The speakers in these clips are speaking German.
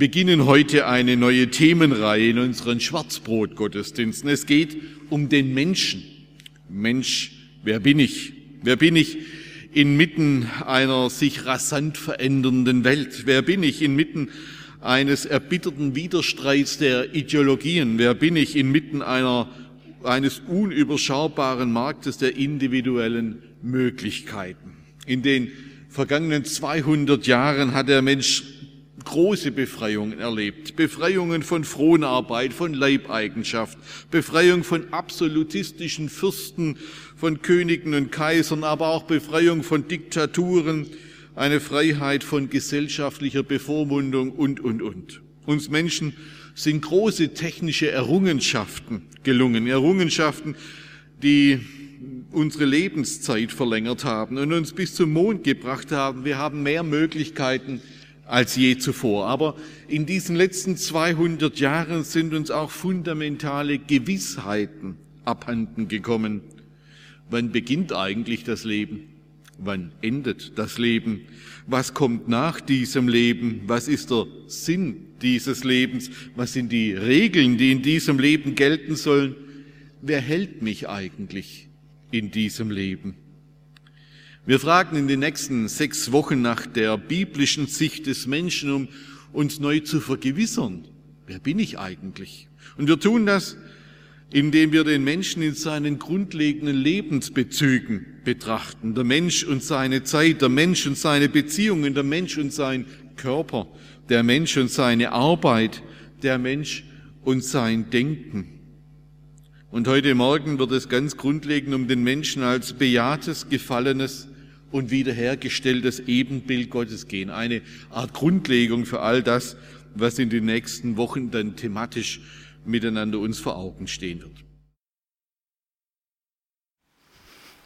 Beginnen heute eine neue Themenreihe in unseren Schwarzbrot-Gottesdiensten. Es geht um den Menschen. Mensch, wer bin ich? Wer bin ich inmitten einer sich rasant verändernden Welt? Wer bin ich inmitten eines erbitterten Widerstreits der Ideologien? Wer bin ich inmitten einer, eines unüberschaubaren Marktes der individuellen Möglichkeiten? In den vergangenen 200 Jahren hat der Mensch große Befreiungen erlebt. Befreiungen von Fronarbeit, von Leibeigenschaft, Befreiung von absolutistischen Fürsten, von Königen und Kaisern, aber auch Befreiung von Diktaturen, eine Freiheit von gesellschaftlicher Bevormundung und, und, und. Uns Menschen sind große technische Errungenschaften gelungen, Errungenschaften, die unsere Lebenszeit verlängert haben und uns bis zum Mond gebracht haben. Wir haben mehr Möglichkeiten, als je zuvor. Aber in diesen letzten 200 Jahren sind uns auch fundamentale Gewissheiten abhanden gekommen. Wann beginnt eigentlich das Leben? Wann endet das Leben? Was kommt nach diesem Leben? Was ist der Sinn dieses Lebens? Was sind die Regeln, die in diesem Leben gelten sollen? Wer hält mich eigentlich in diesem Leben? Wir fragen in den nächsten sechs Wochen nach der biblischen Sicht des Menschen, um uns neu zu vergewissern. Wer bin ich eigentlich? Und wir tun das, indem wir den Menschen in seinen grundlegenden Lebensbezügen betrachten. Der Mensch und seine Zeit, der Mensch und seine Beziehungen, der Mensch und sein Körper, der Mensch und seine Arbeit, der Mensch und sein Denken. Und heute Morgen wird es ganz grundlegend um den Menschen als bejahrtes, gefallenes, und wiederhergestelltes Ebenbild Gottes gehen. Eine Art Grundlegung für all das, was in den nächsten Wochen dann thematisch miteinander uns vor Augen stehen wird.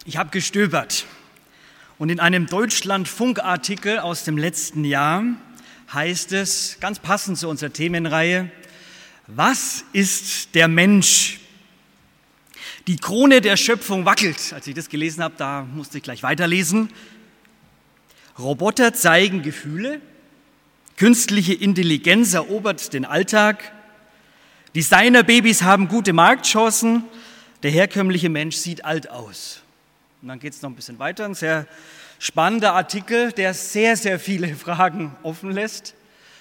Ich habe gestöbert und in einem Deutschlandfunk-Artikel aus dem letzten Jahr heißt es, ganz passend zu unserer Themenreihe, was ist der Mensch? Die Krone der Schöpfung wackelt. Als ich das gelesen habe, da musste ich gleich weiterlesen. Roboter zeigen Gefühle, künstliche Intelligenz erobert den Alltag, Designerbabys haben gute Marktchancen, der herkömmliche Mensch sieht alt aus. Und dann geht es noch ein bisschen weiter, ein sehr spannender Artikel, der sehr, sehr viele Fragen offen lässt,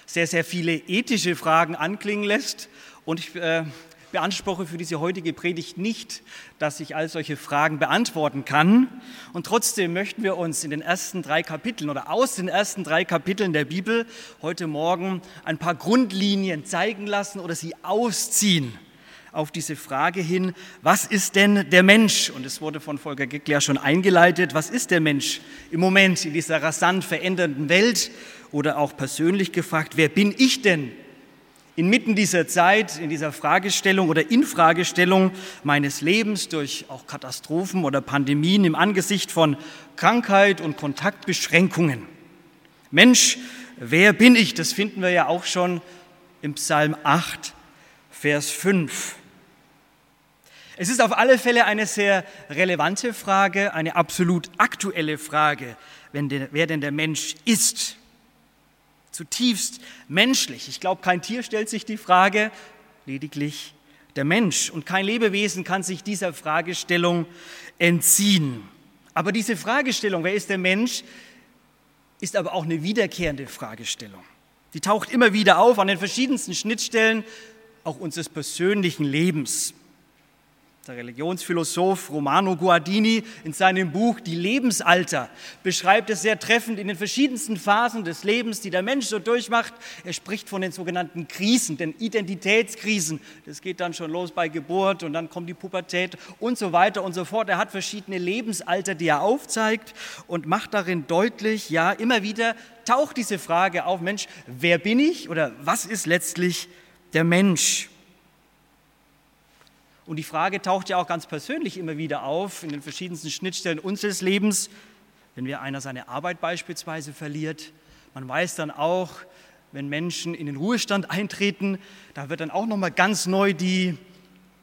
sehr, sehr viele ethische Fragen anklingen lässt. Und ich äh, beanspruche für diese heutige Predigt nicht, dass ich all solche Fragen beantworten kann. Und trotzdem möchten wir uns in den ersten drei Kapiteln oder aus den ersten drei Kapiteln der Bibel heute Morgen ein paar Grundlinien zeigen lassen oder sie ausziehen auf diese Frage hin, was ist denn der Mensch? Und es wurde von Volker Geckler schon eingeleitet, was ist der Mensch im Moment in dieser rasant verändernden Welt? Oder auch persönlich gefragt, wer bin ich denn inmitten dieser Zeit, in dieser Fragestellung oder Infragestellung meines Lebens durch auch Katastrophen oder Pandemien im Angesicht von Krankheit und Kontaktbeschränkungen. Mensch, wer bin ich? Das finden wir ja auch schon im Psalm 8, Vers 5. Es ist auf alle Fälle eine sehr relevante Frage, eine absolut aktuelle Frage, wer denn der Mensch ist zutiefst menschlich. Ich glaube, kein Tier stellt sich die Frage, lediglich der Mensch. Und kein Lebewesen kann sich dieser Fragestellung entziehen. Aber diese Fragestellung, wer ist der Mensch, ist aber auch eine wiederkehrende Fragestellung. Die taucht immer wieder auf an den verschiedensten Schnittstellen auch unseres persönlichen Lebens. Der Religionsphilosoph Romano Guardini in seinem Buch Die Lebensalter beschreibt es sehr treffend in den verschiedensten Phasen des Lebens, die der Mensch so durchmacht. Er spricht von den sogenannten Krisen, den Identitätskrisen. Das geht dann schon los bei Geburt und dann kommt die Pubertät und so weiter und so fort. Er hat verschiedene Lebensalter, die er aufzeigt und macht darin deutlich, ja, immer wieder taucht diese Frage auf, Mensch, wer bin ich oder was ist letztlich der Mensch? Und die Frage taucht ja auch ganz persönlich immer wieder auf in den verschiedensten Schnittstellen unseres Lebens, wenn wir einer seine Arbeit beispielsweise verliert. Man weiß dann auch, wenn Menschen in den Ruhestand eintreten, da wird dann auch noch mal ganz neu die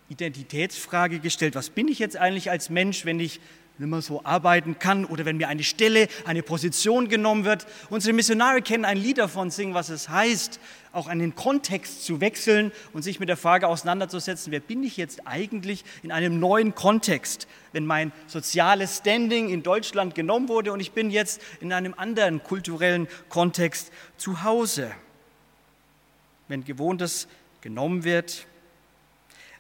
Identitätsfrage gestellt: Was bin ich jetzt eigentlich als Mensch, wenn ich nicht mehr so arbeiten kann oder wenn mir eine Stelle, eine Position genommen wird. Unsere Missionare kennen ein Lied davon, singen, was es heißt, auch den Kontext zu wechseln und sich mit der Frage auseinanderzusetzen, wer bin ich jetzt eigentlich in einem neuen Kontext, wenn mein soziales Standing in Deutschland genommen wurde und ich bin jetzt in einem anderen kulturellen Kontext zu Hause. Wenn Gewohntes genommen wird,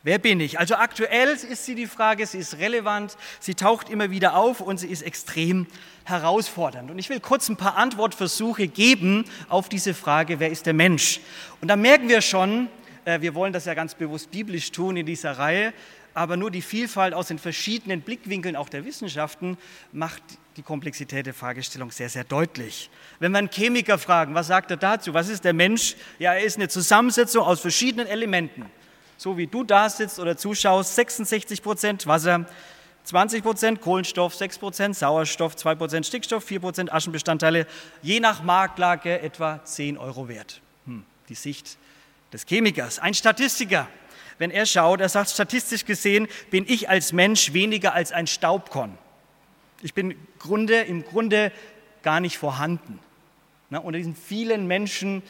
Wer bin ich? Also aktuell ist sie die Frage, sie ist relevant, sie taucht immer wieder auf und sie ist extrem herausfordernd. Und ich will kurz ein paar Antwortversuche geben auf diese Frage, wer ist der Mensch? Und da merken wir schon, äh, wir wollen das ja ganz bewusst biblisch tun in dieser Reihe, aber nur die Vielfalt aus den verschiedenen Blickwinkeln auch der Wissenschaften macht die Komplexität der Fragestellung sehr, sehr deutlich. Wenn wir einen Chemiker fragen, was sagt er dazu? Was ist der Mensch? Ja, er ist eine Zusammensetzung aus verschiedenen Elementen so wie du da sitzt oder zuschaust, 66 Prozent Wasser, 20 Prozent Kohlenstoff, 6 Prozent Sauerstoff, 2 Prozent Stickstoff, 4 Prozent Aschenbestandteile, je nach Marktlage etwa 10 Euro wert. Hm, die Sicht des Chemikers. Ein Statistiker, wenn er schaut, er sagt, statistisch gesehen bin ich als Mensch weniger als ein Staubkorn. Ich bin Grunde, im Grunde gar nicht vorhanden. Na, unter diesen vielen Menschen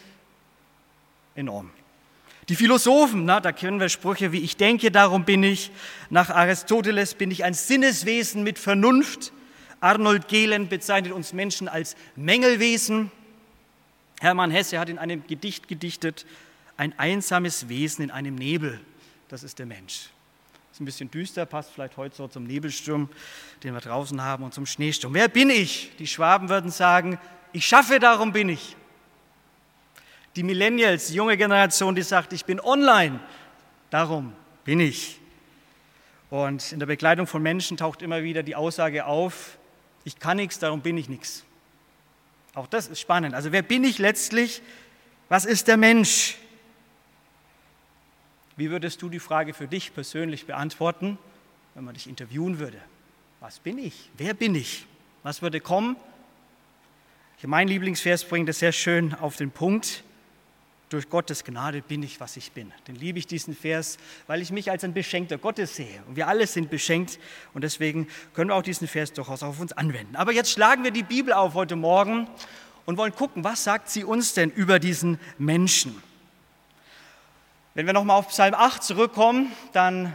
enorm. Die Philosophen, na, da kennen wir Sprüche wie ich denke, darum bin ich. Nach Aristoteles bin ich ein Sinneswesen mit Vernunft. Arnold Gehlen bezeichnet uns Menschen als Mängelwesen. Hermann Hesse hat in einem Gedicht gedichtet, ein einsames Wesen in einem Nebel, das ist der Mensch. Ist ein bisschen düster, passt vielleicht heute so zum Nebelsturm, den wir draußen haben und zum Schneesturm. Wer bin ich? Die Schwaben würden sagen, ich schaffe, darum bin ich. Die Millennials, die junge Generation, die sagt, ich bin online, darum bin ich. Und in der Begleitung von Menschen taucht immer wieder die Aussage auf, ich kann nichts, darum bin ich nichts. Auch das ist spannend. Also wer bin ich letztlich? Was ist der Mensch? Wie würdest du die Frage für dich persönlich beantworten, wenn man dich interviewen würde? Was bin ich? Wer bin ich? Was würde kommen? Mein Lieblingsvers bringt es sehr schön auf den Punkt durch Gottes Gnade bin ich, was ich bin. Den liebe ich diesen Vers, weil ich mich als ein Beschenkter Gottes sehe. Und wir alle sind beschenkt und deswegen können wir auch diesen Vers durchaus auf uns anwenden. Aber jetzt schlagen wir die Bibel auf heute Morgen und wollen gucken, was sagt sie uns denn über diesen Menschen? Wenn wir nochmal auf Psalm 8 zurückkommen, dann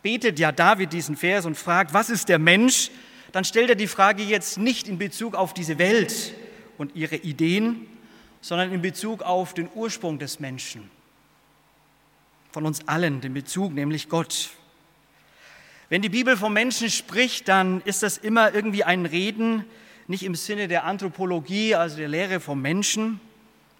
betet ja David diesen Vers und fragt, was ist der Mensch? Dann stellt er die Frage jetzt nicht in Bezug auf diese Welt und ihre Ideen, sondern in Bezug auf den Ursprung des Menschen. Von uns allen, den Bezug, nämlich Gott. Wenn die Bibel vom Menschen spricht, dann ist das immer irgendwie ein Reden, nicht im Sinne der Anthropologie, also der Lehre vom Menschen,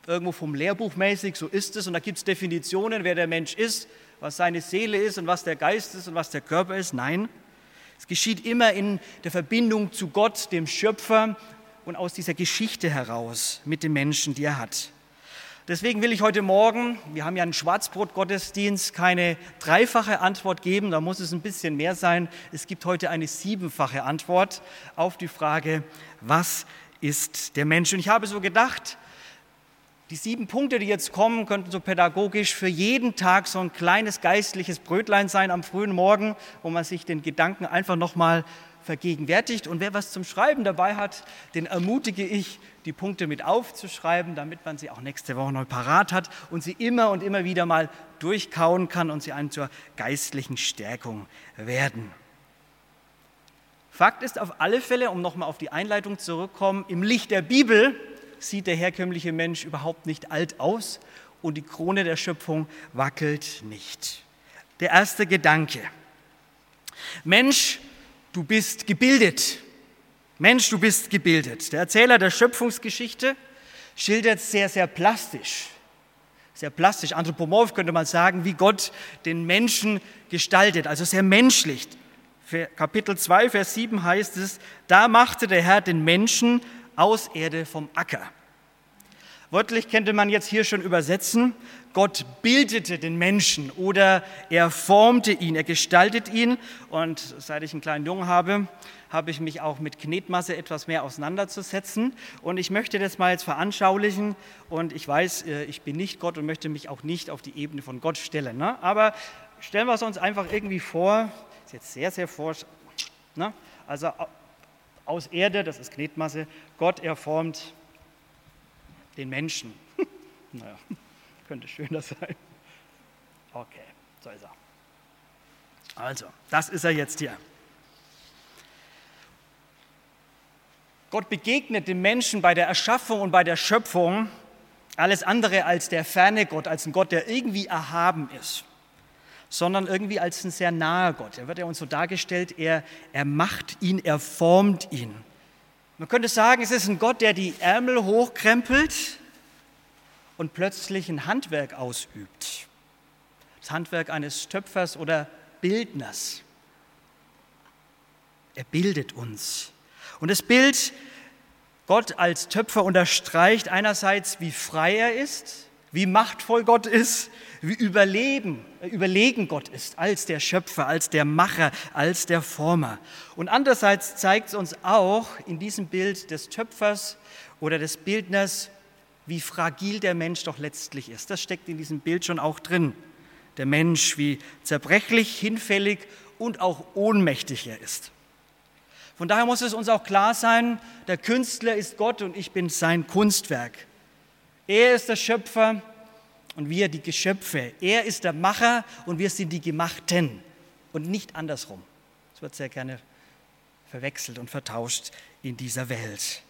irgendwo vom Lehrbuch mäßig, so ist es. Und da gibt es Definitionen, wer der Mensch ist, was seine Seele ist und was der Geist ist und was der Körper ist. Nein, es geschieht immer in der Verbindung zu Gott, dem Schöpfer, und aus dieser Geschichte heraus mit den Menschen, die er hat. Deswegen will ich heute Morgen, wir haben ja einen Schwarzbrot-Gottesdienst, keine dreifache Antwort geben, da muss es ein bisschen mehr sein. Es gibt heute eine siebenfache Antwort auf die Frage, was ist der Mensch? Und ich habe so gedacht, die sieben Punkte, die jetzt kommen, könnten so pädagogisch für jeden Tag so ein kleines geistliches Brötlein sein am frühen Morgen, wo man sich den Gedanken einfach nochmal vergegenwärtigt. Und wer was zum Schreiben dabei hat, den ermutige ich, die Punkte mit aufzuschreiben, damit man sie auch nächste Woche neu parat hat und sie immer und immer wieder mal durchkauen kann und sie einem zur geistlichen Stärkung werden. Fakt ist auf alle Fälle, um nochmal auf die Einleitung zurückzukommen, im Licht der Bibel sieht der herkömmliche Mensch überhaupt nicht alt aus und die Krone der Schöpfung wackelt nicht. Der erste Gedanke. Mensch, du bist gebildet. Mensch, du bist gebildet. Der Erzähler der Schöpfungsgeschichte schildert sehr, sehr plastisch, sehr plastisch, anthropomorph könnte man sagen, wie Gott den Menschen gestaltet, also sehr menschlich. Kapitel 2, Vers 7 heißt es, da machte der Herr den Menschen aus Erde vom Acker. Wörtlich könnte man jetzt hier schon übersetzen, Gott bildete den Menschen oder er formte ihn, er gestaltet ihn. Und seit ich einen kleinen Jungen habe, habe ich mich auch mit Knetmasse etwas mehr auseinanderzusetzen. Und ich möchte das mal jetzt veranschaulichen. Und ich weiß, äh, ich bin nicht Gott und möchte mich auch nicht auf die Ebene von Gott stellen. Ne? Aber stellen wir es uns einfach irgendwie vor, ist jetzt sehr, sehr vor, ne? also aus Erde, das ist Knetmasse, Gott erformt den Menschen. naja, könnte schöner sein. Okay, so ist er. Also, das ist er jetzt hier. Gott begegnet dem Menschen bei der Erschaffung und bei der Schöpfung alles andere als der ferne Gott, als ein Gott, der irgendwie erhaben ist sondern irgendwie als ein sehr naher Gott. Er wird ja uns so dargestellt, er, er macht ihn, er formt ihn. Man könnte sagen, es ist ein Gott, der die Ärmel hochkrempelt und plötzlich ein Handwerk ausübt. Das Handwerk eines Töpfers oder Bildners. Er bildet uns. Und das Bild Gott als Töpfer unterstreicht einerseits, wie frei er ist, wie machtvoll Gott ist, überleben, äh, überlegen Gott ist als der Schöpfer, als der Macher, als der Former. Und andererseits zeigt es uns auch in diesem Bild des Töpfers oder des Bildners, wie fragil der Mensch doch letztlich ist. Das steckt in diesem Bild schon auch drin. Der Mensch, wie zerbrechlich, hinfällig und auch ohnmächtig er ist. Von daher muss es uns auch klar sein, der Künstler ist Gott und ich bin sein Kunstwerk. Er ist der Schöpfer und wir die Geschöpfe. Er ist der Macher und wir sind die Gemachten und nicht andersrum. Das wird sehr gerne verwechselt und vertauscht in dieser Welt.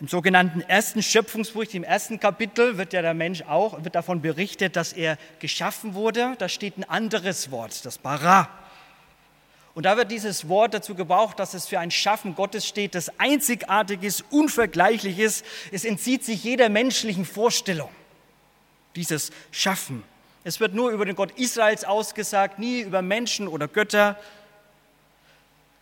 Im sogenannten ersten Schöpfungsbericht, im ersten Kapitel, wird ja der Mensch auch, wird davon berichtet, dass er geschaffen wurde. Da steht ein anderes Wort, das Bara. Und da wird dieses Wort dazu gebraucht, dass es für ein Schaffen Gottes steht, das einzigartiges, unvergleichliches. Es entzieht sich jeder menschlichen Vorstellung, dieses Schaffen. Es wird nur über den Gott Israels ausgesagt, nie über Menschen oder Götter.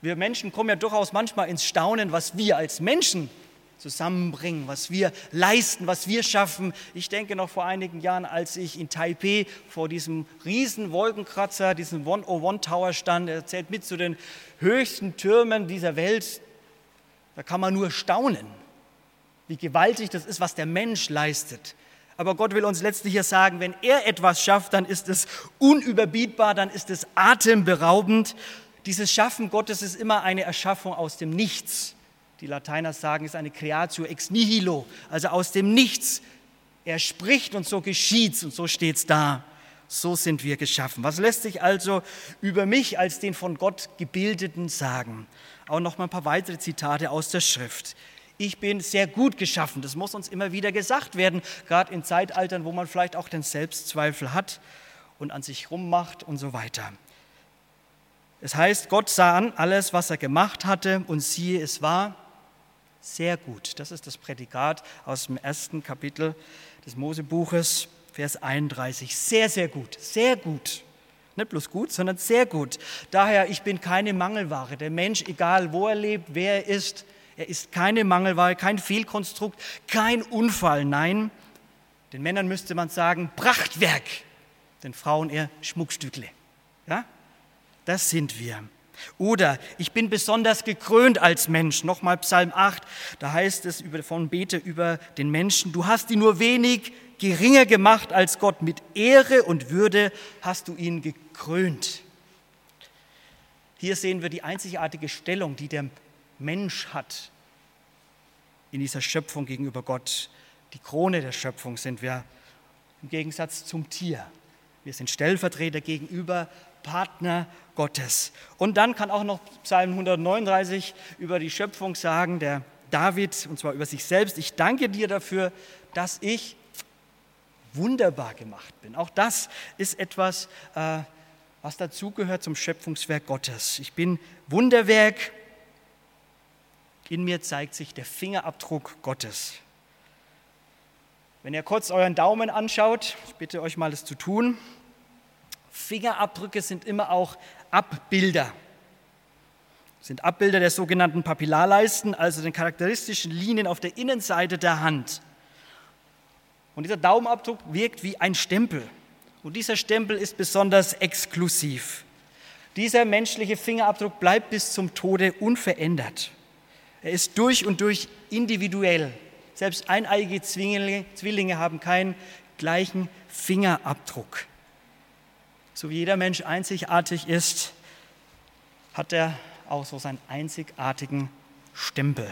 Wir Menschen kommen ja durchaus manchmal ins Staunen, was wir als Menschen zusammenbringen, was wir leisten, was wir schaffen. Ich denke noch vor einigen Jahren, als ich in Taipei vor diesem riesen Wolkenkratzer, diesem 101 Tower stand, er zählt mit zu den höchsten Türmen dieser Welt, da kann man nur staunen, wie gewaltig das ist, was der Mensch leistet. Aber Gott will uns letztlich hier sagen, wenn er etwas schafft, dann ist es unüberbietbar, dann ist es atemberaubend. Dieses Schaffen Gottes ist immer eine Erschaffung aus dem Nichts. Die Lateiner sagen, es ist eine Creatio ex nihilo, also aus dem Nichts. Er spricht und so geschieht's und so steht's da. So sind wir geschaffen. Was lässt sich also über mich als den von Gott gebildeten sagen? Auch noch mal ein paar weitere Zitate aus der Schrift. Ich bin sehr gut geschaffen. Das muss uns immer wieder gesagt werden, gerade in Zeitaltern, wo man vielleicht auch den Selbstzweifel hat und an sich rummacht und so weiter. Es heißt, Gott sah an alles, was er gemacht hatte und siehe, es war sehr gut. Das ist das Prädikat aus dem ersten Kapitel des Mosebuches, Vers 31. Sehr, sehr gut, sehr gut. Nicht bloß gut, sondern sehr gut. Daher, ich bin keine Mangelware. Der Mensch, egal wo er lebt, wer er ist, er ist keine Mangelware, kein Fehlkonstrukt, kein Unfall. Nein, den Männern müsste man sagen, Prachtwerk, den Frauen eher Schmuckstückle. Ja? Das sind wir. Oder ich bin besonders gekrönt als Mensch. Nochmal Psalm 8, da heißt es von Bete über den Menschen, du hast ihn nur wenig geringer gemacht als Gott. Mit Ehre und Würde hast du ihn gekrönt. Hier sehen wir die einzigartige Stellung, die der Mensch hat in dieser Schöpfung gegenüber Gott. Die Krone der Schöpfung sind wir im Gegensatz zum Tier. Wir sind Stellvertreter gegenüber Partner Gottes. Und dann kann auch noch Psalm 139 über die Schöpfung sagen, der David, und zwar über sich selbst, ich danke dir dafür, dass ich wunderbar gemacht bin. Auch das ist etwas, äh, was dazugehört zum Schöpfungswerk Gottes. Ich bin Wunderwerk. In mir zeigt sich der Fingerabdruck Gottes. Wenn ihr kurz euren Daumen anschaut, ich bitte euch mal das zu tun, Fingerabdrücke sind immer auch Abbilder. Sind Abbilder der sogenannten Papillarleisten, also den charakteristischen Linien auf der Innenseite der Hand. Und dieser Daumenabdruck wirkt wie ein Stempel. Und dieser Stempel ist besonders exklusiv. Dieser menschliche Fingerabdruck bleibt bis zum Tode unverändert. Er ist durch und durch individuell. Selbst eineige Zwillinge, Zwillinge haben keinen gleichen Fingerabdruck. So wie jeder Mensch einzigartig ist, hat er auch so seinen einzigartigen Stempel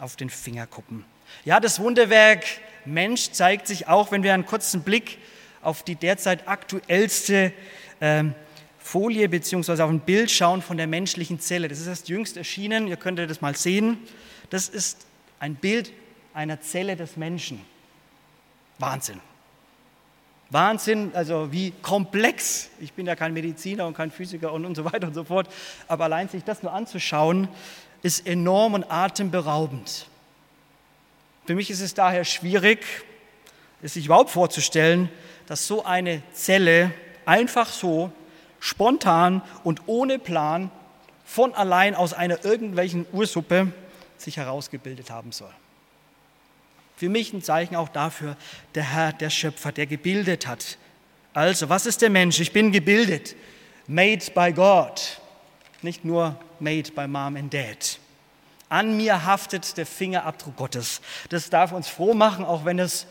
auf den Fingerkuppen. Ja, das Wunderwerk Mensch zeigt sich auch, wenn wir einen kurzen Blick auf die derzeit aktuellste ähm, Folie bzw. auf ein Bild schauen von der menschlichen Zelle. Das ist erst jüngst erschienen, ihr könnt das mal sehen. Das ist ein Bild einer Zelle des Menschen. Wahnsinn. Wahnsinn, also wie komplex. Ich bin ja kein Mediziner und kein Physiker und, und so weiter und so fort, aber allein sich das nur anzuschauen, ist enorm und atemberaubend. Für mich ist es daher schwierig, es sich überhaupt vorzustellen, dass so eine Zelle einfach so spontan und ohne Plan von allein aus einer irgendwelchen Ursuppe sich herausgebildet haben soll. Für mich ein Zeichen auch dafür, der Herr, der Schöpfer, der gebildet hat. Also, was ist der Mensch? Ich bin gebildet, made by God, nicht nur made by Mom and Dad. An mir haftet der Fingerabdruck Gottes. Das darf uns froh machen, auch wenn es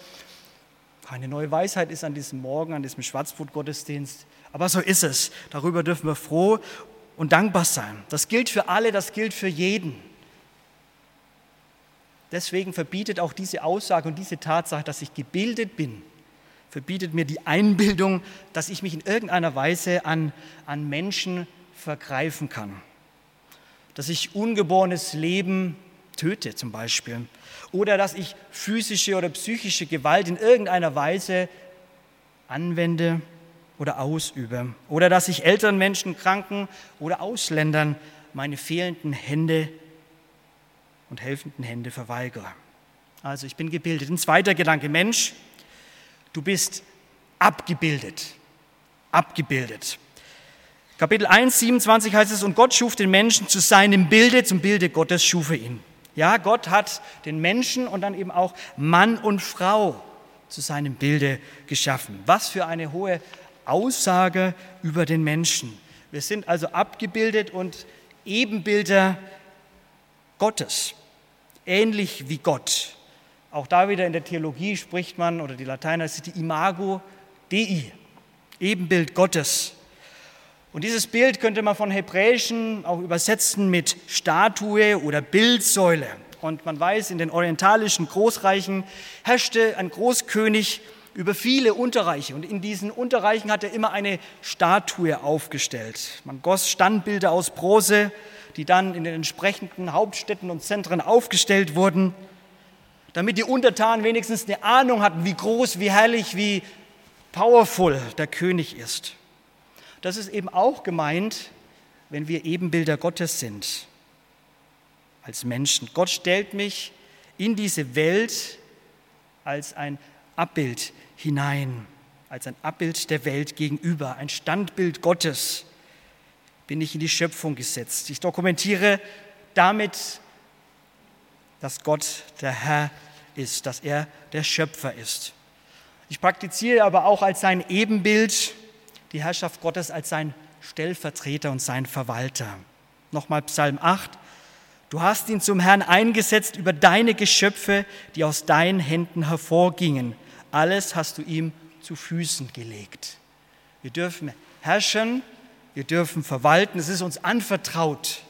keine neue Weisheit ist an diesem Morgen, an diesem Schwarzbrot-Gottesdienst. Aber so ist es. Darüber dürfen wir froh und dankbar sein. Das gilt für alle, das gilt für jeden. Deswegen verbietet auch diese Aussage und diese Tatsache, dass ich gebildet bin, verbietet mir die Einbildung, dass ich mich in irgendeiner Weise an, an Menschen vergreifen kann. Dass ich ungeborenes Leben töte zum Beispiel. Oder dass ich physische oder psychische Gewalt in irgendeiner Weise anwende oder ausübe. Oder dass ich älteren Menschen, Kranken oder Ausländern meine fehlenden Hände und helfenden Hände verweigere. Also ich bin gebildet. Ein zweiter Gedanke, Mensch, du bist abgebildet. Abgebildet. Kapitel 1, 27 heißt es, und Gott schuf den Menschen zu seinem Bilde, zum Bilde Gottes schuf er ihn. Ja, Gott hat den Menschen und dann eben auch Mann und Frau zu seinem Bilde geschaffen. Was für eine hohe Aussage über den Menschen. Wir sind also abgebildet und Ebenbilder Gottes ähnlich wie Gott. Auch da wieder in der Theologie spricht man, oder die Lateiner, es ist die Imago Dei, Ebenbild Gottes. Und dieses Bild könnte man von Hebräischen auch übersetzen mit Statue oder Bildsäule. Und man weiß, in den orientalischen Großreichen herrschte ein Großkönig über viele Unterreiche. Und in diesen Unterreichen hat er immer eine Statue aufgestellt. Man goss Standbilder aus Bronze die dann in den entsprechenden Hauptstädten und Zentren aufgestellt wurden, damit die Untertanen wenigstens eine Ahnung hatten, wie groß, wie herrlich, wie powerful der König ist. Das ist eben auch gemeint, wenn wir Ebenbilder Gottes sind, als Menschen. Gott stellt mich in diese Welt als ein Abbild hinein, als ein Abbild der Welt gegenüber, ein Standbild Gottes bin ich in die Schöpfung gesetzt. Ich dokumentiere damit, dass Gott der Herr ist, dass er der Schöpfer ist. Ich praktiziere aber auch als sein Ebenbild die Herrschaft Gottes als sein Stellvertreter und sein Verwalter. Nochmal Psalm 8. Du hast ihn zum Herrn eingesetzt über deine Geschöpfe, die aus deinen Händen hervorgingen. Alles hast du ihm zu Füßen gelegt. Wir dürfen herrschen wir dürfen verwalten, es ist uns anvertraut.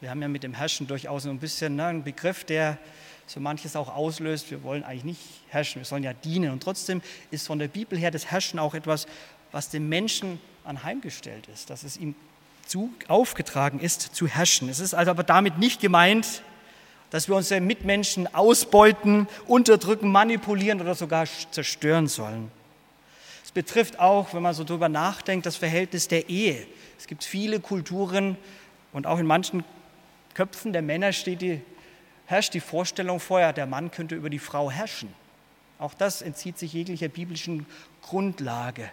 Wir haben ja mit dem Herrschen durchaus ein bisschen ne, einen Begriff, der so manches auch auslöst. Wir wollen eigentlich nicht herrschen, wir sollen ja dienen. Und trotzdem ist von der Bibel her das Herrschen auch etwas, was dem Menschen anheimgestellt ist, dass es ihm zu, aufgetragen ist, zu herrschen. Es ist also aber damit nicht gemeint, dass wir unsere Mitmenschen ausbeuten, unterdrücken, manipulieren oder sogar zerstören sollen betrifft auch, wenn man so drüber nachdenkt, das Verhältnis der Ehe. Es gibt viele Kulturen und auch in manchen Köpfen der Männer die, herrscht die Vorstellung vorher, der Mann könnte über die Frau herrschen. Auch das entzieht sich jeglicher biblischen Grundlage.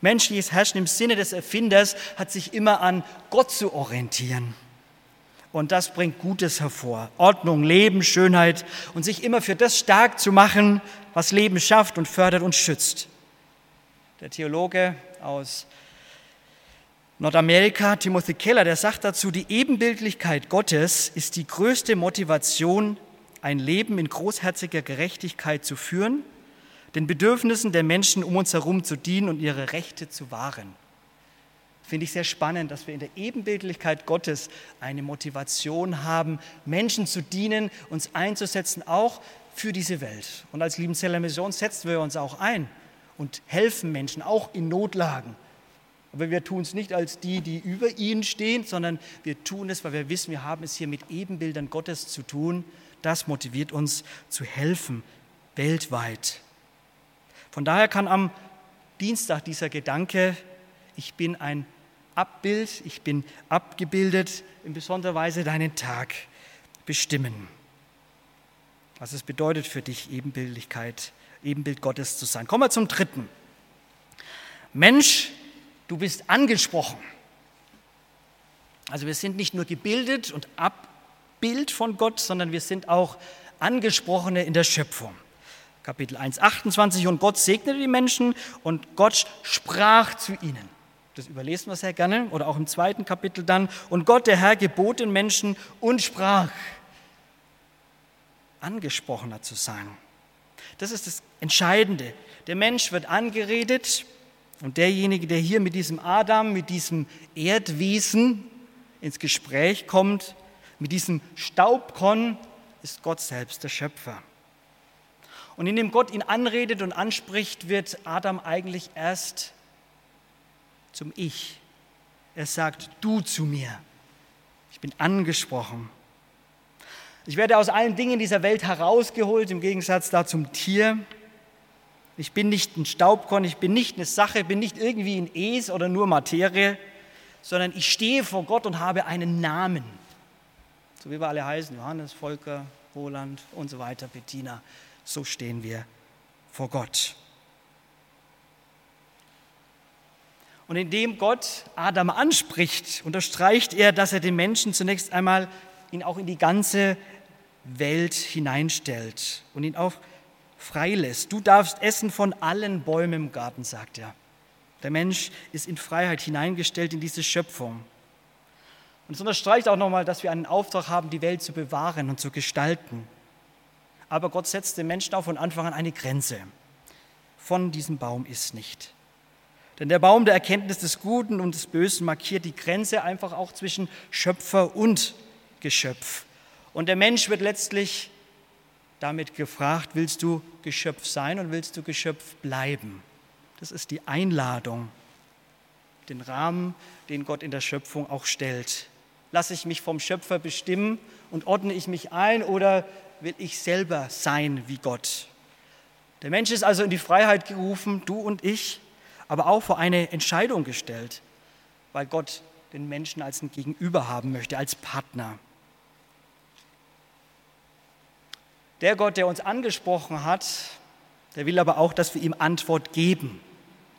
Menschliches Herrschen im Sinne des Erfinders hat sich immer an Gott zu orientieren. Und das bringt Gutes hervor. Ordnung, Leben, Schönheit und sich immer für das stark zu machen, was Leben schafft und fördert und schützt. Der Theologe aus Nordamerika, Timothy Keller, der sagt dazu, die Ebenbildlichkeit Gottes ist die größte Motivation, ein Leben in großherziger Gerechtigkeit zu führen, den Bedürfnissen der Menschen um uns herum zu dienen und ihre Rechte zu wahren. Finde ich sehr spannend, dass wir in der Ebenbildlichkeit Gottes eine Motivation haben, Menschen zu dienen, uns einzusetzen, auch für diese Welt. Und als Liebenzeller Mission setzen wir uns auch ein und helfen Menschen, auch in Notlagen. Aber wir tun es nicht als die, die über ihnen stehen, sondern wir tun es, weil wir wissen, wir haben es hier mit Ebenbildern Gottes zu tun. Das motiviert uns zu helfen, weltweit. Von daher kann am Dienstag dieser Gedanke, ich bin ein Abbild, ich bin abgebildet, in besonderer Weise deinen Tag bestimmen. Was es bedeutet für dich, Ebenbildlichkeit, Ebenbild Gottes zu sein. Kommen wir zum dritten. Mensch Du bist angesprochen. Also wir sind nicht nur gebildet und Abbild von Gott, sondern wir sind auch Angesprochene in der Schöpfung. Kapitel 1, 28. Und Gott segnete die Menschen und Gott sprach zu ihnen. Das überlesen wir sehr gerne. Oder auch im zweiten Kapitel dann. Und Gott, der Herr, gebot den Menschen und sprach. Angesprochener zu sein. Das ist das Entscheidende. Der Mensch wird angeredet und derjenige, der hier mit diesem Adam, mit diesem Erdwesen ins Gespräch kommt, mit diesem Staubkorn, ist Gott selbst, der Schöpfer. Und indem Gott ihn anredet und anspricht, wird Adam eigentlich erst zum Ich. Er sagt, du zu mir. Ich bin angesprochen. Ich werde aus allen Dingen dieser Welt herausgeholt, im Gegensatz da zum Tier. Ich bin nicht ein Staubkorn, ich bin nicht eine Sache, ich bin nicht irgendwie ein Es oder nur Materie, sondern ich stehe vor Gott und habe einen Namen. So wie wir alle heißen, Johannes, Volker, Roland und so weiter, Bettina. So stehen wir vor Gott. Und indem Gott Adam anspricht, unterstreicht er, dass er den Menschen zunächst einmal ihn auch in die ganze Welt hineinstellt und ihn auch freilässt. Du darfst essen von allen Bäumen im Garten, sagt er. Der Mensch ist in Freiheit hineingestellt in diese Schöpfung. Und es unterstreicht auch nochmal, dass wir einen Auftrag haben, die Welt zu bewahren und zu gestalten. Aber Gott setzt dem Menschen auch von Anfang an eine Grenze. Von diesem Baum ist nicht. Denn der Baum der Erkenntnis des Guten und des Bösen markiert die Grenze einfach auch zwischen Schöpfer und Geschöpf. Und der Mensch wird letztlich damit gefragt, willst du Geschöpf sein und willst du Geschöpf bleiben? Das ist die Einladung, den Rahmen, den Gott in der Schöpfung auch stellt. Lasse ich mich vom Schöpfer bestimmen und ordne ich mich ein oder will ich selber sein wie Gott? Der Mensch ist also in die Freiheit gerufen, du und ich, aber auch vor eine Entscheidung gestellt, weil Gott den Menschen als ein Gegenüber haben möchte, als Partner. Der Gott, der uns angesprochen hat, der will aber auch, dass wir ihm Antwort geben.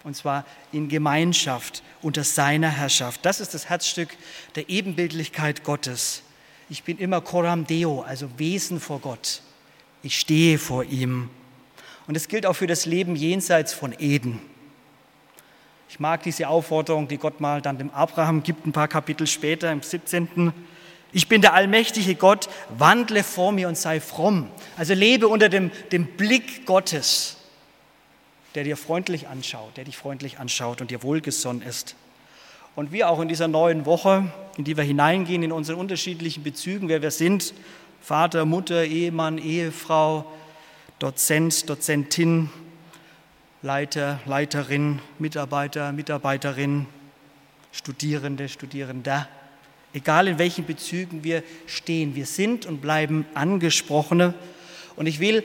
Und zwar in Gemeinschaft unter seiner Herrschaft. Das ist das Herzstück der Ebenbildlichkeit Gottes. Ich bin immer Coram Deo, also Wesen vor Gott. Ich stehe vor ihm. Und es gilt auch für das Leben jenseits von Eden. Ich mag diese Aufforderung, die Gott mal dann dem Abraham gibt, ein paar Kapitel später, im 17. Ich bin der allmächtige Gott, wandle vor mir und sei fromm. Also lebe unter dem, dem Blick Gottes, der dir freundlich anschaut, der dich freundlich anschaut und dir wohlgesonnen ist. Und wir auch in dieser neuen Woche, in die wir hineingehen, in unseren unterschiedlichen Bezügen, wer wir sind, Vater, Mutter, Ehemann, Ehefrau, Dozent, Dozentin, Leiter, Leiterin, Mitarbeiter, Mitarbeiterin, Studierende, Studierender egal in welchen Bezügen wir stehen. Wir sind und bleiben Angesprochene. Und ich will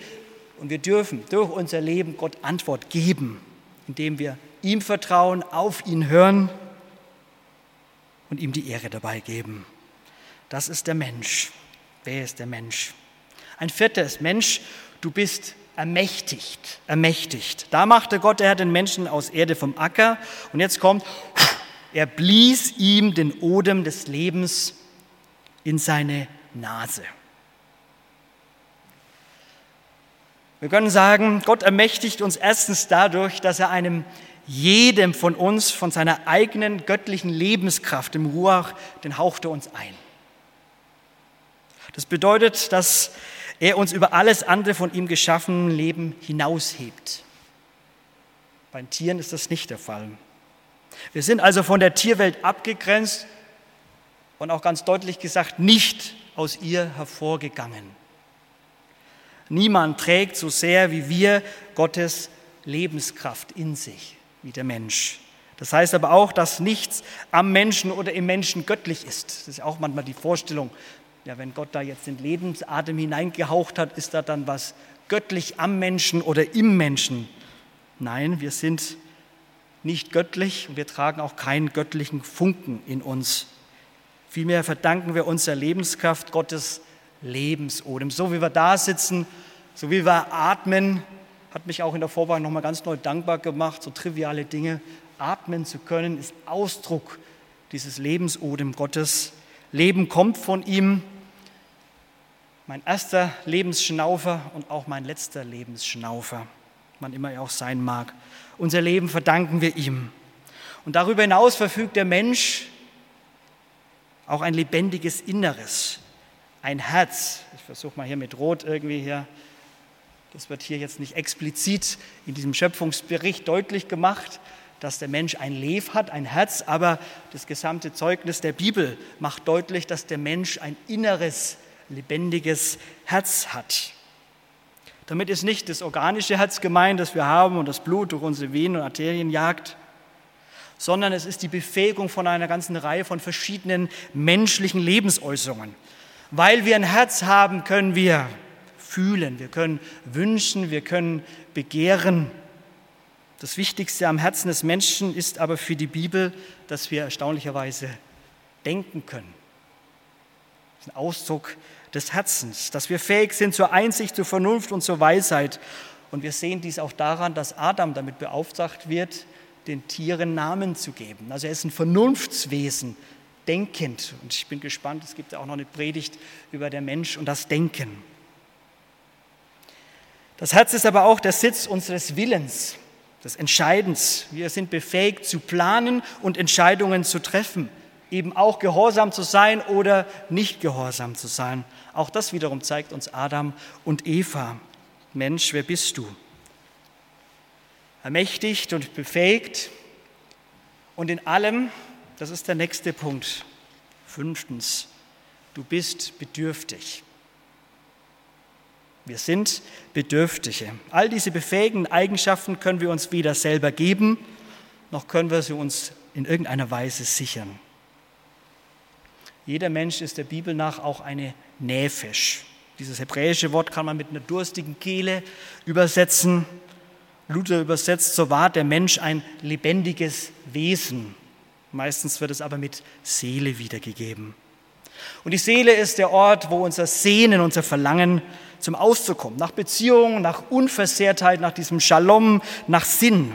und wir dürfen durch unser Leben Gott Antwort geben. indem wir ihm vertrauen, auf ihn hören und ihm die Ehre dabei geben. Das ist der Mensch. Wer ist der Mensch? Ein viertes, Mensch, du bist ermächtigt, ermächtigt. Da machte Gott, er hat den Menschen aus Erde vom Acker und jetzt kommt, er blies ihm den Odem des Lebens in seine Nase. Wir können sagen, Gott ermächtigt uns erstens dadurch, dass er einem jedem von uns von seiner eigenen göttlichen Lebenskraft im Ruach, den hauchte uns ein. Das bedeutet, dass er uns über alles andere von ihm geschaffene Leben hinaushebt. Bei Tieren ist das nicht der Fall. Wir sind also von der Tierwelt abgegrenzt und auch ganz deutlich gesagt nicht aus ihr hervorgegangen. Niemand trägt so sehr wie wir Gottes Lebenskraft in sich wie der Mensch. Das heißt aber auch, dass nichts am Menschen oder im Menschen göttlich ist. Das ist auch manchmal die Vorstellung, ja, wenn Gott da jetzt den Lebensatem hineingehaucht hat, ist da dann was göttlich am Menschen oder im Menschen? Nein, wir sind nicht göttlich und wir tragen auch keinen göttlichen Funken in uns. Vielmehr verdanken wir unserer Lebenskraft Gottes Lebensodem. So wie wir da sitzen, so wie wir atmen, hat mich auch in der Vorbereitung nochmal ganz neu dankbar gemacht, so triviale Dinge atmen zu können, ist Ausdruck dieses Lebensodem Gottes. Leben kommt von ihm. Mein erster Lebensschnaufer und auch mein letzter Lebensschnaufer, man immer auch sein mag. Unser Leben verdanken wir ihm. Und darüber hinaus verfügt der Mensch auch ein lebendiges Inneres, ein Herz. Ich versuche mal hier mit Rot irgendwie hier das wird hier jetzt nicht explizit in diesem Schöpfungsbericht deutlich gemacht, dass der Mensch ein Lev hat, ein Herz, aber das gesamte Zeugnis der Bibel macht deutlich, dass der Mensch ein inneres, lebendiges Herz hat. Damit ist nicht das organische Herz gemeint, das wir haben und das Blut durch unsere Venen und Arterien jagt, sondern es ist die Befähigung von einer ganzen Reihe von verschiedenen menschlichen Lebensäußerungen. Weil wir ein Herz haben, können wir fühlen, wir können wünschen, wir können begehren. Das Wichtigste am Herzen des Menschen ist aber für die Bibel, dass wir erstaunlicherweise denken können. Das ist ein Ausdruck des Herzens, dass wir fähig sind zur Einsicht, zur Vernunft und zur Weisheit. Und wir sehen dies auch daran, dass Adam damit beauftragt wird, den Tieren Namen zu geben. Also er ist ein Vernunftswesen, denkend. Und ich bin gespannt, es gibt ja auch noch eine Predigt über der Mensch und das Denken. Das Herz ist aber auch der Sitz unseres Willens, des Entscheidens. Wir sind befähigt zu planen und Entscheidungen zu treffen, eben auch gehorsam zu sein oder nicht gehorsam zu sein. Auch das wiederum zeigt uns Adam und Eva. Mensch, wer bist du? Ermächtigt und befähigt und in allem, das ist der nächste Punkt. Fünftens, du bist bedürftig. Wir sind Bedürftige. All diese befähigenden Eigenschaften können wir uns weder selber geben, noch können wir sie uns in irgendeiner Weise sichern. Jeder Mensch ist der Bibel nach auch eine Näfisch. Dieses hebräische Wort kann man mit einer durstigen Kehle übersetzen. Luther übersetzt, so war der Mensch ein lebendiges Wesen. Meistens wird es aber mit Seele wiedergegeben. Und die Seele ist der Ort, wo unser Sehnen, unser Verlangen zum Ausdruck kommt. Nach Beziehung, nach Unversehrtheit, nach diesem Shalom, nach Sinn.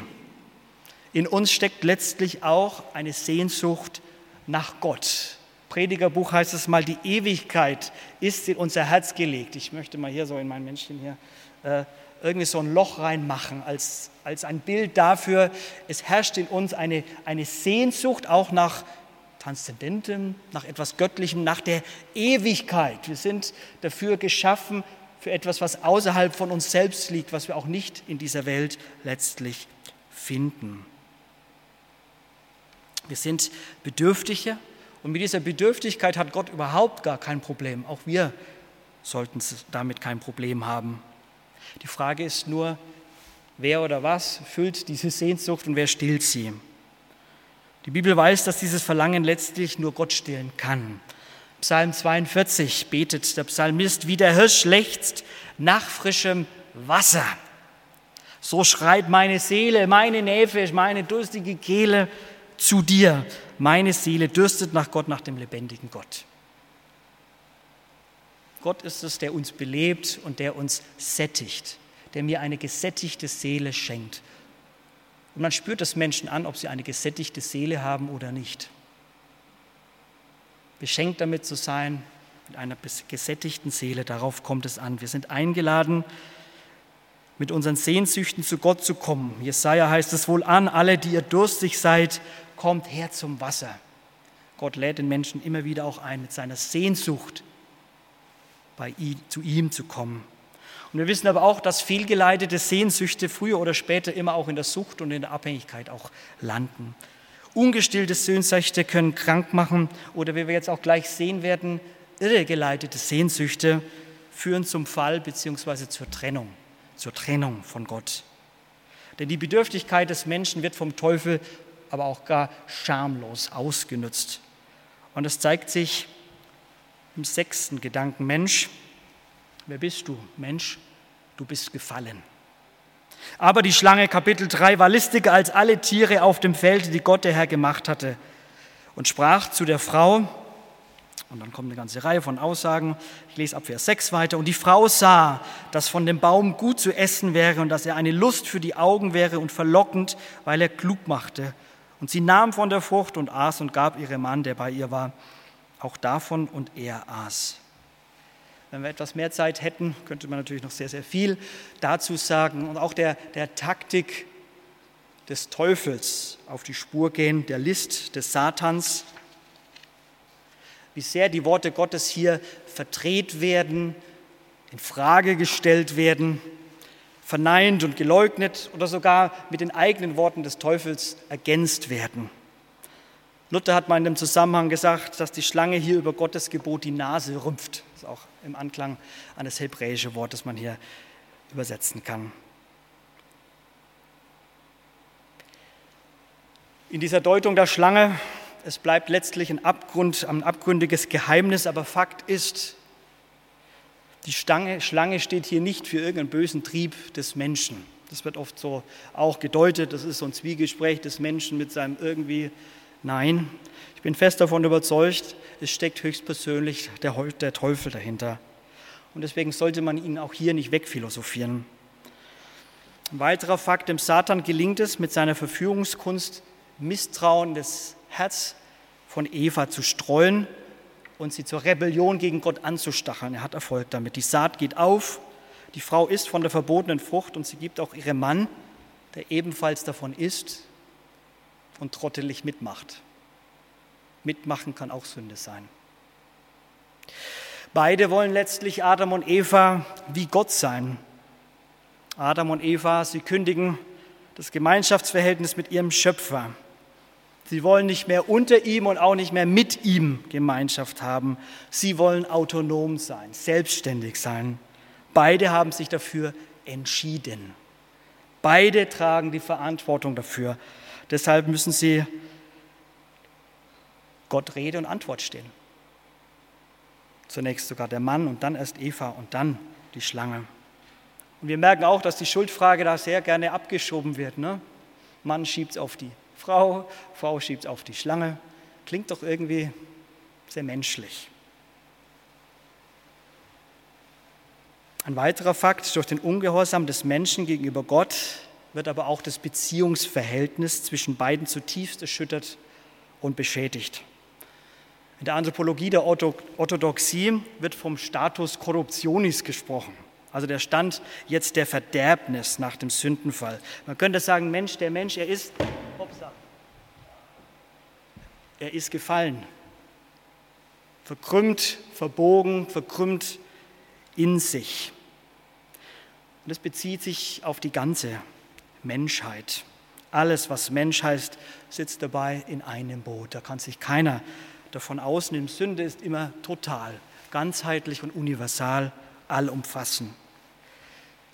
In uns steckt letztlich auch eine Sehnsucht nach Gott. Predigerbuch heißt es mal, die Ewigkeit ist in unser Herz gelegt. Ich möchte mal hier so in mein Männchen hier äh, irgendwie so ein Loch reinmachen als, als ein Bild dafür, es herrscht in uns eine, eine Sehnsucht auch nach Transzendentem, nach etwas Göttlichem, nach der Ewigkeit. Wir sind dafür geschaffen, für etwas, was außerhalb von uns selbst liegt, was wir auch nicht in dieser Welt letztlich finden. Wir sind Bedürftige und mit dieser Bedürftigkeit hat Gott überhaupt gar kein Problem. Auch wir sollten damit kein Problem haben. Die Frage ist nur, wer oder was füllt diese Sehnsucht und wer stillt sie? Die Bibel weiß, dass dieses Verlangen letztlich nur Gott stillen kann. Psalm 42 betet der Psalmist, wie der Hirsch lechzt nach frischem Wasser. So schreit meine Seele, meine Nefesh, meine durstige Kehle zu dir. Meine Seele dürstet nach Gott, nach dem lebendigen Gott. Gott ist es, der uns belebt und der uns sättigt, der mir eine gesättigte Seele schenkt. Und man spürt das Menschen an, ob sie eine gesättigte Seele haben oder nicht. Beschenkt damit zu sein, mit einer gesättigten Seele, darauf kommt es an. Wir sind eingeladen, mit unseren Sehnsüchten zu Gott zu kommen. Jesaja heißt es wohl an, alle, die ihr durstig seid, kommt her zum Wasser. Gott lädt den Menschen immer wieder auch ein, mit seiner Sehnsucht bei ihm, zu ihm zu kommen. Und wir wissen aber auch, dass fehlgeleitete Sehnsüchte früher oder später immer auch in der Sucht und in der Abhängigkeit auch landen. Ungestillte Sehnsüchte können krank machen oder wie wir jetzt auch gleich sehen werden, irregeleitete Sehnsüchte führen zum Fall bzw. zur Trennung, zur Trennung von Gott. Denn die Bedürftigkeit des Menschen wird vom Teufel aber auch gar schamlos ausgenutzt. Und das zeigt sich im sechsten Gedanken, Mensch, wer bist du? Mensch, du bist gefallen. Aber die Schlange, Kapitel 3, war listiger als alle Tiere auf dem Feld, die Gott der Herr gemacht hatte, und sprach zu der Frau, und dann kommt eine ganze Reihe von Aussagen. Ich lese ab Vers 6 weiter. Und die Frau sah, dass von dem Baum gut zu essen wäre und dass er eine Lust für die Augen wäre und verlockend, weil er klug machte. Und sie nahm von der Frucht und aß und gab ihrem Mann, der bei ihr war, auch davon und er aß. Wenn wir etwas mehr Zeit hätten, könnte man natürlich noch sehr, sehr viel dazu sagen und auch der, der Taktik des Teufels auf die Spur gehen, der List des Satans, wie sehr die Worte Gottes hier verdreht werden, in Frage gestellt werden, verneint und geleugnet oder sogar mit den eigenen Worten des Teufels ergänzt werden. Luther hat mal in dem Zusammenhang gesagt, dass die Schlange hier über Gottes Gebot die Nase rümpft. Das ist auch im Anklang an das hebräische Wort, das man hier übersetzen kann. In dieser Deutung der Schlange, es bleibt letztlich ein, Abgrund, ein abgründiges Geheimnis, aber Fakt ist, die Stange, Schlange steht hier nicht für irgendeinen bösen Trieb des Menschen. Das wird oft so auch gedeutet, das ist so ein Zwiegespräch des Menschen mit seinem irgendwie Nein, ich bin fest davon überzeugt, es steckt höchstpersönlich der, der Teufel dahinter. Und deswegen sollte man ihn auch hier nicht wegphilosophieren. Ein weiterer Fakt, dem Satan gelingt es, mit seiner Verführungskunst Misstrauen des Herz von Eva zu streuen und sie zur Rebellion gegen Gott anzustacheln. Er hat Erfolg damit. Die Saat geht auf, die Frau isst von der verbotenen Frucht und sie gibt auch ihrem Mann, der ebenfalls davon isst, und trottelig mitmacht. Mitmachen kann auch Sünde sein. Beide wollen letztlich Adam und Eva wie Gott sein. Adam und Eva, sie kündigen das Gemeinschaftsverhältnis mit ihrem Schöpfer. Sie wollen nicht mehr unter ihm und auch nicht mehr mit ihm Gemeinschaft haben. Sie wollen autonom sein, selbstständig sein. Beide haben sich dafür entschieden. Beide tragen die Verantwortung dafür. Deshalb müssen sie Gott Rede und Antwort stehen. Zunächst sogar der Mann und dann erst Eva und dann die Schlange. Und wir merken auch, dass die Schuldfrage da sehr gerne abgeschoben wird. Ne? Mann schiebt es auf die Frau, Frau schiebt auf die Schlange. Klingt doch irgendwie sehr menschlich. Ein weiterer Fakt, durch den Ungehorsam des Menschen gegenüber Gott wird aber auch das Beziehungsverhältnis zwischen beiden zutiefst erschüttert und beschädigt. In der Anthropologie der Orthodoxie wird vom Status Corruptionis gesprochen, also der Stand jetzt der Verderbnis nach dem Sündenfall. Man könnte sagen, Mensch, der Mensch, er ist, er ist gefallen, verkrümmt, verbogen, verkrümmt in sich. Und das bezieht sich auf die ganze Menschheit. Alles, was Mensch heißt, sitzt dabei in einem Boot. Da kann sich keiner davon ausnehmen. Sünde ist immer total, ganzheitlich und universal, allumfassend.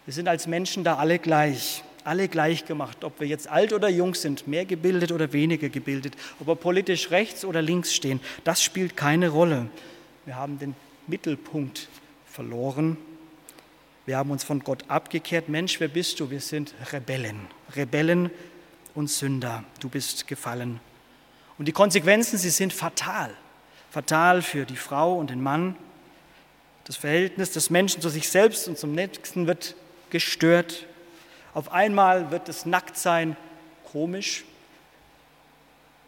Wir sind als Menschen da alle gleich, alle gleich gemacht, ob wir jetzt alt oder jung sind, mehr gebildet oder weniger gebildet, ob wir politisch rechts oder links stehen, das spielt keine Rolle. Wir haben den Mittelpunkt verloren Wir haben uns von Gott abgekehrt. Mensch, wer bist du? Wir sind Rebellen. Rebellen und Sünder. Du bist gefallen. Und die Konsequenzen, sie sind fatal. Fatal für die Frau und den Mann. Das Verhältnis des Menschen zu sich selbst und zum Nächsten wird gestört. Auf einmal wird das Nacktsein komisch.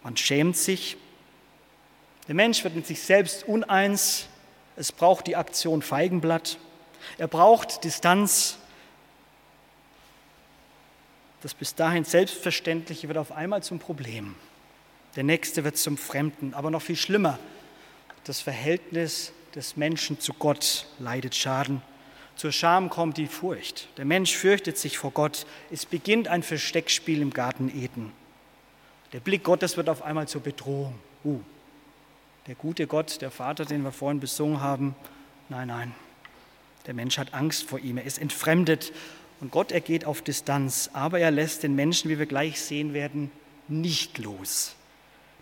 Man schämt sich. Der Mensch wird mit sich selbst uneins. Es braucht die Aktion Feigenblatt. Er braucht Distanz. Das bis dahin Selbstverständliche wird auf einmal zum Problem. Der Nächste wird zum Fremden. Aber noch viel schlimmer, das Verhältnis des Menschen zu Gott leidet Schaden. Zur Scham kommt die Furcht. Der Mensch fürchtet sich vor Gott. Es beginnt ein Versteckspiel im Garten Eden. Der Blick Gottes wird auf einmal zur Bedrohung. Uh, der gute Gott, der Vater, den wir vorhin besungen haben, nein, nein, der Mensch hat Angst vor ihm, er ist entfremdet und Gott ergeht auf Distanz, aber er lässt den Menschen, wie wir gleich sehen werden, nicht los.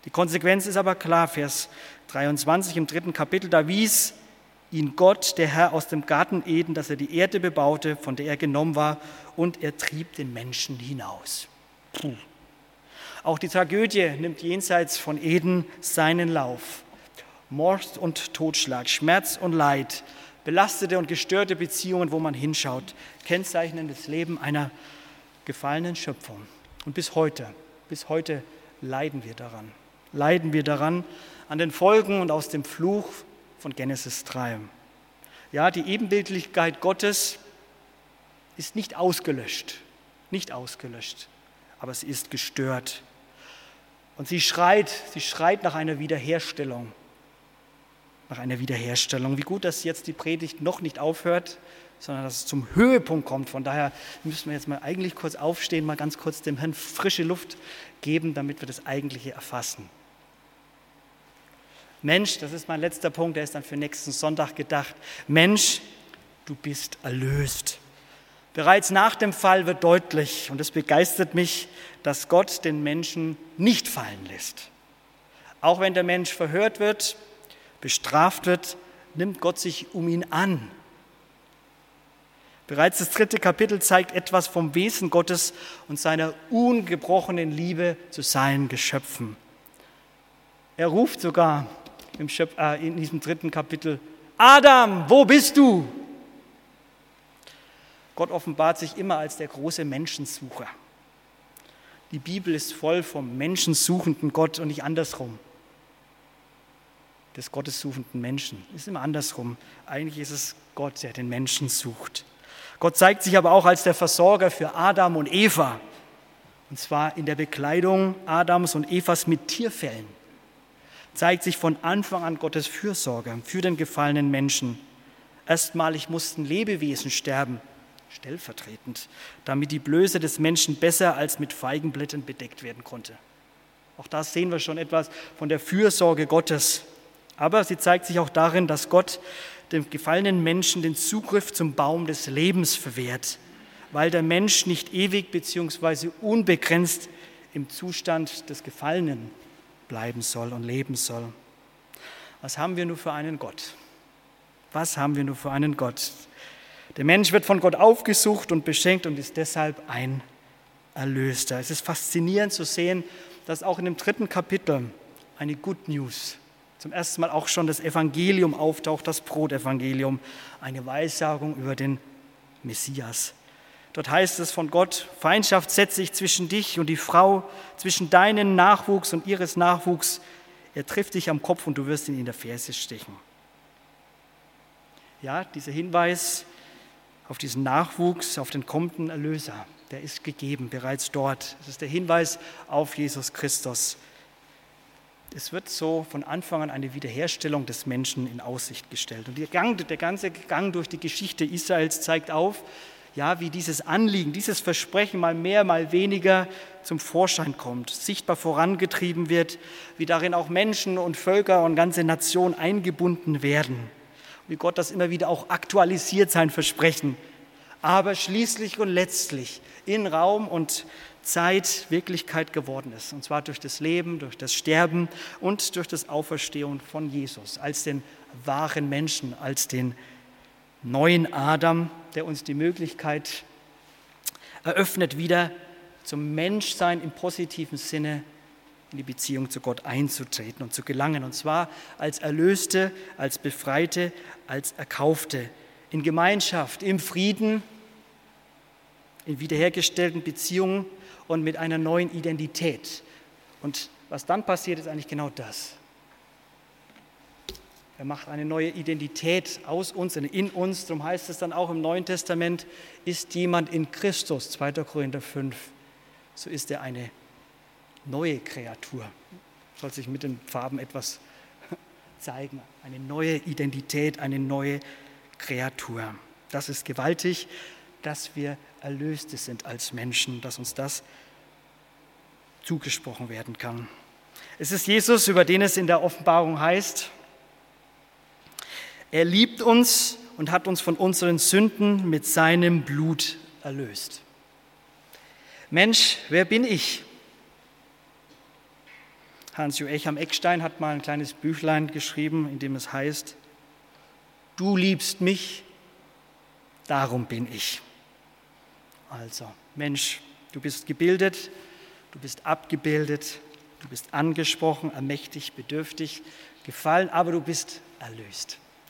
Die Konsequenz ist aber klar, Vers 23 im dritten Kapitel, da wies ihn Gott, der Herr, aus dem Garten Eden, dass er die Erde bebaute, von der er genommen war, und er trieb den Menschen hinaus. Puh. Auch die Tragödie nimmt jenseits von Eden seinen Lauf. Mord und Totschlag, Schmerz und Leid, belastete und gestörte Beziehungen, wo man hinschaut, kennzeichnen das Leben einer gefallenen Schöpfung. Und bis heute, bis heute leiden wir daran. Leiden wir daran an den Folgen und aus dem Fluch von Genesis 3. Ja, die Ebenbildlichkeit Gottes ist nicht ausgelöscht, nicht ausgelöscht, aber sie ist gestört. Und sie schreit, sie schreit nach einer Wiederherstellung nach einer Wiederherstellung. Wie gut, dass jetzt die Predigt noch nicht aufhört, sondern dass es zum Höhepunkt kommt. Von daher müssen wir jetzt mal eigentlich kurz aufstehen, mal ganz kurz dem Herrn frische Luft geben, damit wir das Eigentliche erfassen. Mensch, das ist mein letzter Punkt, der ist dann für nächsten Sonntag gedacht. Mensch, du bist erlöst. Bereits nach dem Fall wird deutlich, und es begeistert mich, dass Gott den Menschen nicht fallen lässt. Auch wenn der Mensch verhört wird, bestraft wird, nimmt Gott sich um ihn an. Bereits das dritte Kapitel zeigt etwas vom Wesen Gottes und seiner ungebrochenen Liebe zu seinen Geschöpfen. Er ruft sogar in diesem dritten Kapitel, Adam, wo bist du? Gott offenbart sich immer als der große Menschensucher. Die Bibel ist voll vom menschensuchenden Gott und nicht andersrum des gottessuchenden Menschen. Ist immer andersrum. Eigentlich ist es Gott, der den Menschen sucht. Gott zeigt sich aber auch als der Versorger für Adam und Eva. Und zwar in der Bekleidung Adams und Evas mit Tierfällen. Zeigt sich von Anfang an Gottes Fürsorge für den gefallenen Menschen. Erstmalig mussten Lebewesen sterben, stellvertretend, damit die Blöße des Menschen besser als mit Feigenblättern bedeckt werden konnte. Auch da sehen wir schon etwas von der Fürsorge Gottes. Aber sie zeigt sich auch darin, dass Gott dem gefallenen Menschen den Zugriff zum Baum des Lebens verwehrt, weil der Mensch nicht ewig bzw. unbegrenzt im Zustand des Gefallenen bleiben soll und leben soll. Was haben wir nur für einen Gott? Was haben wir nur für einen Gott? Der Mensch wird von Gott aufgesucht und beschenkt und ist deshalb ein Erlöster. Es ist faszinierend zu sehen, dass auch in dem dritten Kapitel eine Good News zum ersten Mal auch schon das Evangelium auftaucht, das Brotevangelium, eine Weissagung über den Messias. Dort heißt es von Gott, Feindschaft setze ich zwischen dich und die Frau, zwischen deinen Nachwuchs und ihres Nachwuchs. Er trifft dich am Kopf und du wirst ihn in der Ferse stechen. Ja, dieser Hinweis auf diesen Nachwuchs, auf den kommenden Erlöser, der ist gegeben bereits dort. Das ist der Hinweis auf Jesus Christus. Es wird so von Anfang an eine Wiederherstellung des Menschen in Aussicht gestellt. Und der, Gang, der ganze Gang durch die Geschichte Israels zeigt auf, ja, wie dieses Anliegen, dieses Versprechen mal mehr, mal weniger zum Vorschein kommt, sichtbar vorangetrieben wird, wie darin auch Menschen und Völker und ganze Nationen eingebunden werden. Wie Gott das immer wieder auch aktualisiert, sein Versprechen. Aber schließlich und letztlich in Raum und Zeit Wirklichkeit geworden ist. Und zwar durch das Leben, durch das Sterben und durch das Auferstehen von Jesus als den wahren Menschen, als den neuen Adam, der uns die Möglichkeit eröffnet, wieder zum Menschsein im positiven Sinne in die Beziehung zu Gott einzutreten und zu gelangen. Und zwar als Erlöste, als Befreite, als Erkaufte, in Gemeinschaft, im Frieden, in wiederhergestellten Beziehungen und mit einer neuen Identität. Und was dann passiert, ist eigentlich genau das. Er macht eine neue Identität aus uns und in uns. Darum heißt es dann auch im Neuen Testament, ist jemand in Christus, 2. Korinther 5, so ist er eine neue Kreatur. Soll sich mit den Farben etwas zeigen. Eine neue Identität, eine neue Kreatur. Das ist gewaltig, dass wir Erlöste sind als Menschen, dass uns das zugesprochen werden kann. Es ist Jesus, über den es in der Offenbarung heißt, er liebt uns und hat uns von unseren Sünden mit seinem Blut erlöst. Mensch, wer bin ich? Hans-Joachim Eckstein hat mal ein kleines Büchlein geschrieben, in dem es heißt, du liebst mich, darum bin ich. Also, Mensch, du bist gebildet, du bist abgebildet, du bist angesprochen, ermächtigt, bedürftig, gefallen, aber du bist erlöst.